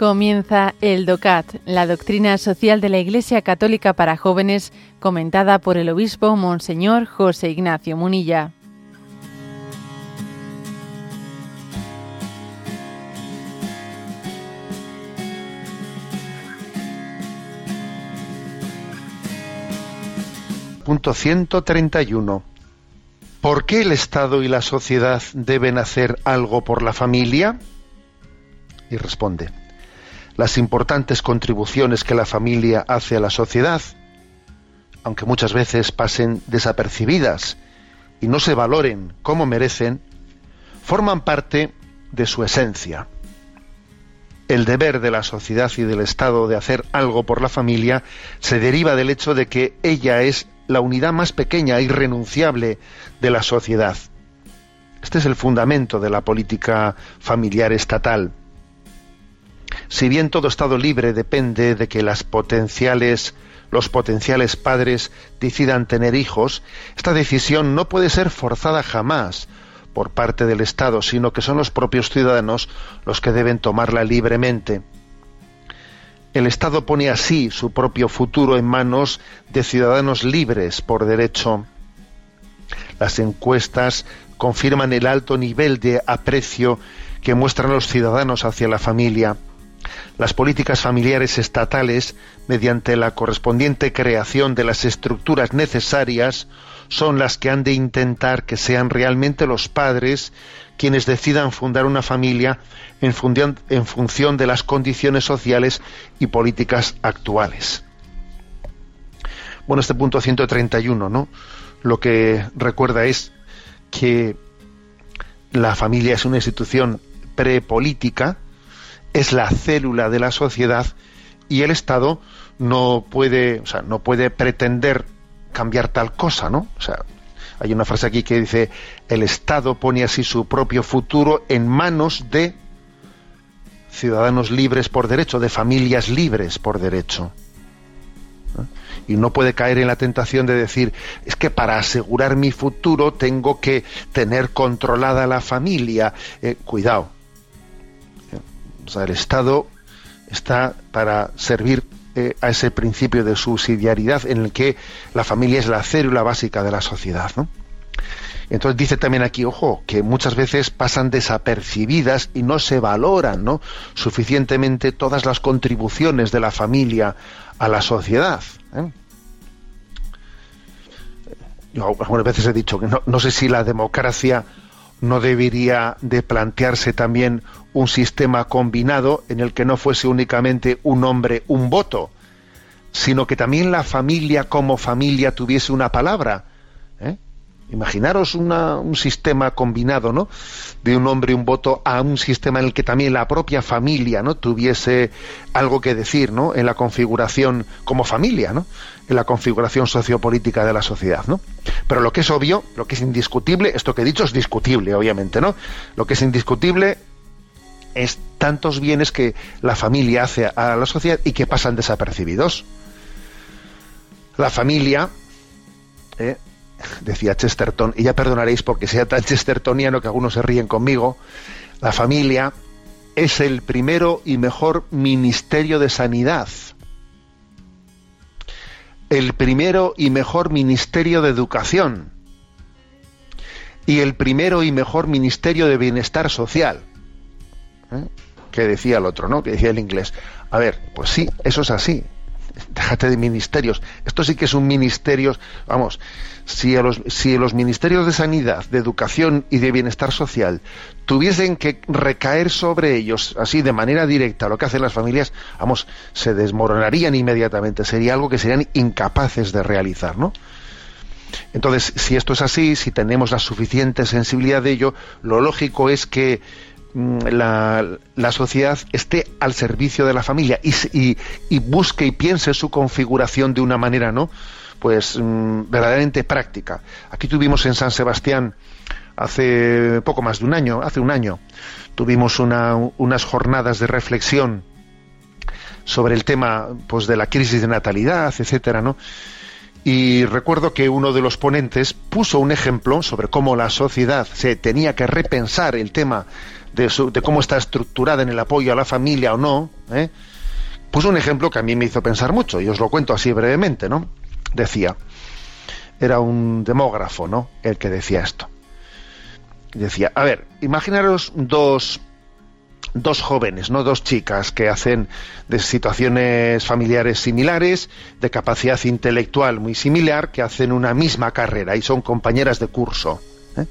Comienza el DOCAT, la doctrina social de la Iglesia Católica para jóvenes, comentada por el obispo Monseñor José Ignacio Munilla. Punto 131. ¿Por qué el Estado y la sociedad deben hacer algo por la familia? Y responde, las importantes contribuciones que la familia hace a la sociedad, aunque muchas veces pasen desapercibidas y no se valoren como merecen, forman parte de su esencia. El deber de la sociedad y del Estado de hacer algo por la familia se deriva del hecho de que ella es la unidad más pequeña e irrenunciable de la sociedad. Este es el fundamento de la política familiar estatal. Si bien todo Estado libre depende de que las potenciales, los potenciales padres decidan tener hijos, esta decisión no puede ser forzada jamás por parte del Estado, sino que son los propios ciudadanos los que deben tomarla libremente. El Estado pone así su propio futuro en manos de ciudadanos libres por derecho. Las encuestas confirman el alto nivel de aprecio que muestran los ciudadanos hacia la familia las políticas familiares estatales, mediante la correspondiente creación de las estructuras necesarias, son las que han de intentar que sean realmente los padres quienes decidan fundar una familia en función, de las condiciones sociales y políticas actuales. Bueno, este punto 131, ¿no? Lo que recuerda es que la familia es una institución prepolítica, es la célula de la sociedad y el Estado no puede, o sea, no puede pretender cambiar tal cosa, ¿no? O sea, hay una frase aquí que dice el Estado pone así su propio futuro en manos de ciudadanos libres por derecho, de familias libres por derecho. Y no puede caer en la tentación de decir, es que para asegurar mi futuro tengo que tener controlada la familia. Eh, cuidado, el Estado está para servir eh, a ese principio de subsidiariedad en el que la familia es la célula básica de la sociedad. Entonces dice también aquí, ojo, que muchas veces pasan desapercibidas y no se valoran ¿no? suficientemente todas las contribuciones de la familia a la sociedad. ¿eh? Yo algunas veces he dicho que no, no sé si la democracia no debería de plantearse también un sistema combinado en el que no fuese únicamente un hombre un voto, sino que también la familia como familia tuviese una palabra. Imaginaros un sistema combinado, ¿no? De un hombre un voto a un sistema en el que también la propia familia, ¿no? Tuviese algo que decir, ¿no? En la configuración como familia, ¿no? En la configuración sociopolítica de la sociedad, ¿no? Pero lo que es obvio, lo que es indiscutible, esto que he dicho es discutible, obviamente, ¿no? Lo que es indiscutible es tantos bienes que la familia hace a la sociedad y que pasan desapercibidos. La familia, ¿eh? Decía Chesterton, y ya perdonaréis porque sea tan chestertoniano que algunos se ríen conmigo, la familia es el primero y mejor ministerio de sanidad, el primero y mejor ministerio de educación y el primero y mejor ministerio de bienestar social. ¿Eh? Que decía el otro, ¿no? Que decía el inglés. A ver, pues sí, eso es así déjate de ministerios. Esto sí que es un ministerio, vamos, si, los, si los ministerios de sanidad, de educación y de bienestar social tuviesen que recaer sobre ellos así de manera directa lo que hacen las familias, vamos, se desmoronarían inmediatamente. Sería algo que serían incapaces de realizar, ¿no? Entonces, si esto es así, si tenemos la suficiente sensibilidad de ello, lo lógico es que Mm, la, sociedad esté al servicio de la familia y, busque y piense su configuración de una manera, ¿no? Pues mm, verdaderamente práctica. Aquí tuvimos en San Sebastián hace poco más de un año, hace un año, tuvimos unas jornadas de reflexión sobre el tema pues de la crisis de natalidad, etcétera, ¿no? Y recuerdo que uno de los ponentes puso un ejemplo sobre cómo la sociedad se tenía que repensar el tema de, cómo está estructurada en el apoyo a la familia o no, ¿eh? puso un ejemplo que a mí me hizo pensar mucho, y os lo cuento así brevemente, ¿no? Decía, era un demógrafo, ¿no? El que decía esto. Decía, a ver, imaginaros dos, dos jóvenes, ¿no? Dos chicas que hacen de situaciones familiares similares, de capacidad intelectual muy similar, que hacen una misma carrera y son compañeras de curso. ¿eh?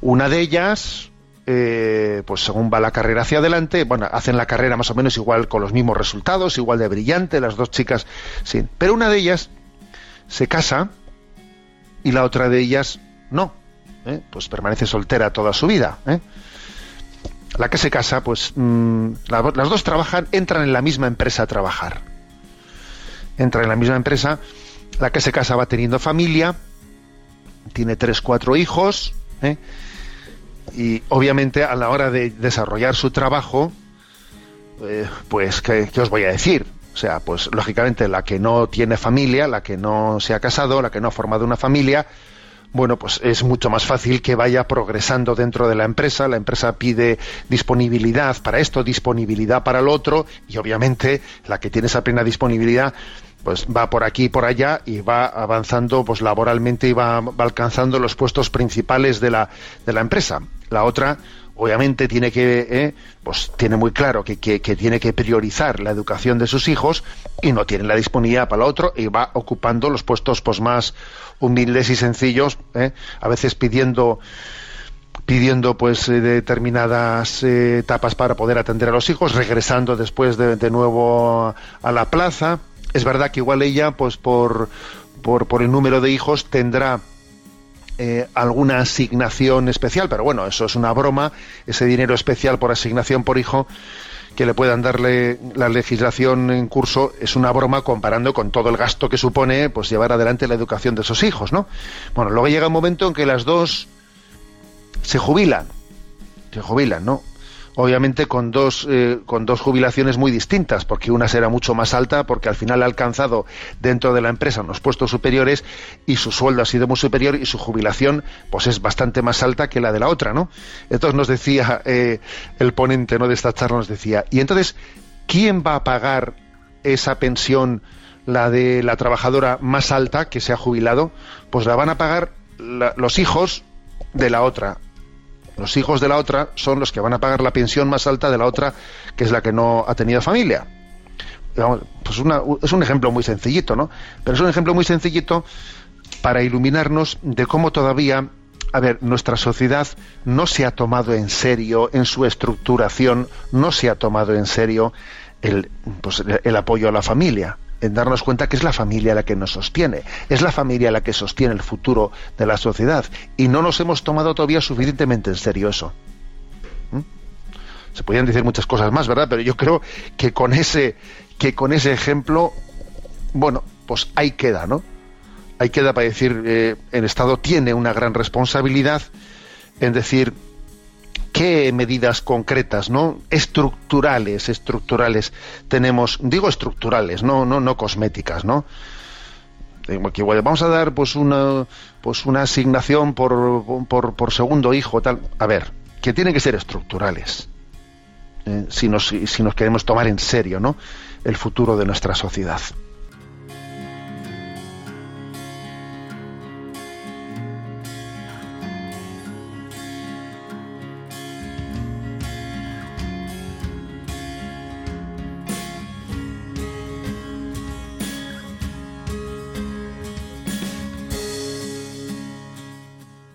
Una de ellas, eh, pues según va la carrera hacia adelante, bueno, hacen la carrera más o menos igual con los mismos resultados, igual de brillante, las dos chicas, sí. Pero una de ellas se casa y la otra de ellas no. ¿eh? Pues permanece soltera toda su vida. ¿eh? La que se casa, pues mm, las dos trabajan, entran en la misma empresa a trabajar. Entran en la misma empresa. La que se casa va teniendo familia, tiene tres, cuatro hijos. ¿eh? Y obviamente a la hora de desarrollar su trabajo, eh, pues, ¿qué, os voy a decir? O sea, pues lógicamente la que no tiene familia, la que no se ha casado, la que no ha formado una familia, bueno, pues es mucho más fácil que vaya progresando dentro de la empresa. La empresa pide disponibilidad para esto, disponibilidad para lo otro, y obviamente la que tiene esa plena disponibilidad pues va por aquí y por allá y va avanzando pues laboralmente y va, alcanzando los puestos principales de la, de la empresa. La otra, obviamente, tiene que, eh, pues tiene muy claro que, que, tiene que priorizar la educación de sus hijos y no tiene la disponibilidad para lo otro y va ocupando los puestos pues más humildes y sencillos, eh, a veces pidiendo pidiendo pues eh, determinadas etapas para poder atender a los hijos, regresando después de, de nuevo a la plaza. Es verdad que igual ella, pues por, por, el número de hijos, tendrá eh, alguna asignación especial, pero bueno, eso es una broma, ese dinero especial por asignación por hijo que le puedan darle la legislación en curso es una broma comparando con todo el gasto que supone pues llevar adelante la educación de esos hijos, ¿no? Bueno, luego llega un momento en que las dos se jubilan, se jubilan, ¿no? Obviamente con dos, eh, con dos jubilaciones muy distintas, porque una será mucho más alta, porque al final ha alcanzado dentro de la empresa unos puestos superiores y su sueldo ha sido muy superior y su jubilación pues es bastante más alta que la de la otra, ¿no? Entonces nos decía eh, el ponente ¿no? de esta charla, nos decía, y entonces, ¿quién va a pagar esa pensión, la de la trabajadora más alta que se ha jubilado? Pues la van a pagar los hijos de la otra, los hijos de la otra son los que van a pagar la pensión más alta de la otra, que es la que no ha tenido familia. Pues es un ejemplo muy sencillito, ¿no? Pero es un ejemplo muy sencillito para iluminarnos de cómo todavía, a ver, nuestra sociedad no se ha tomado en serio en su estructuración, no se ha tomado en serio el, pues, el apoyo a la familia en darnos cuenta que es la familia la que nos sostiene, es la familia la que sostiene el futuro de la sociedad y no nos hemos tomado todavía suficientemente en serio eso. ¿Mm? Se podrían decir muchas cosas más, ¿verdad? Pero yo creo que con ese que con ese ejemplo, bueno, pues ahí queda, ¿no? Ahí queda para decir, eh, el Estado tiene una gran responsabilidad en decir qué medidas concretas, ¿no? estructurales, estructurales tenemos, digo estructurales, no, no, no cosméticas, ¿no? vamos a dar pues una pues asignación por, por, por segundo hijo tal a ver que tienen que ser estructurales eh, si nos si nos queremos tomar en serio no el futuro de nuestra sociedad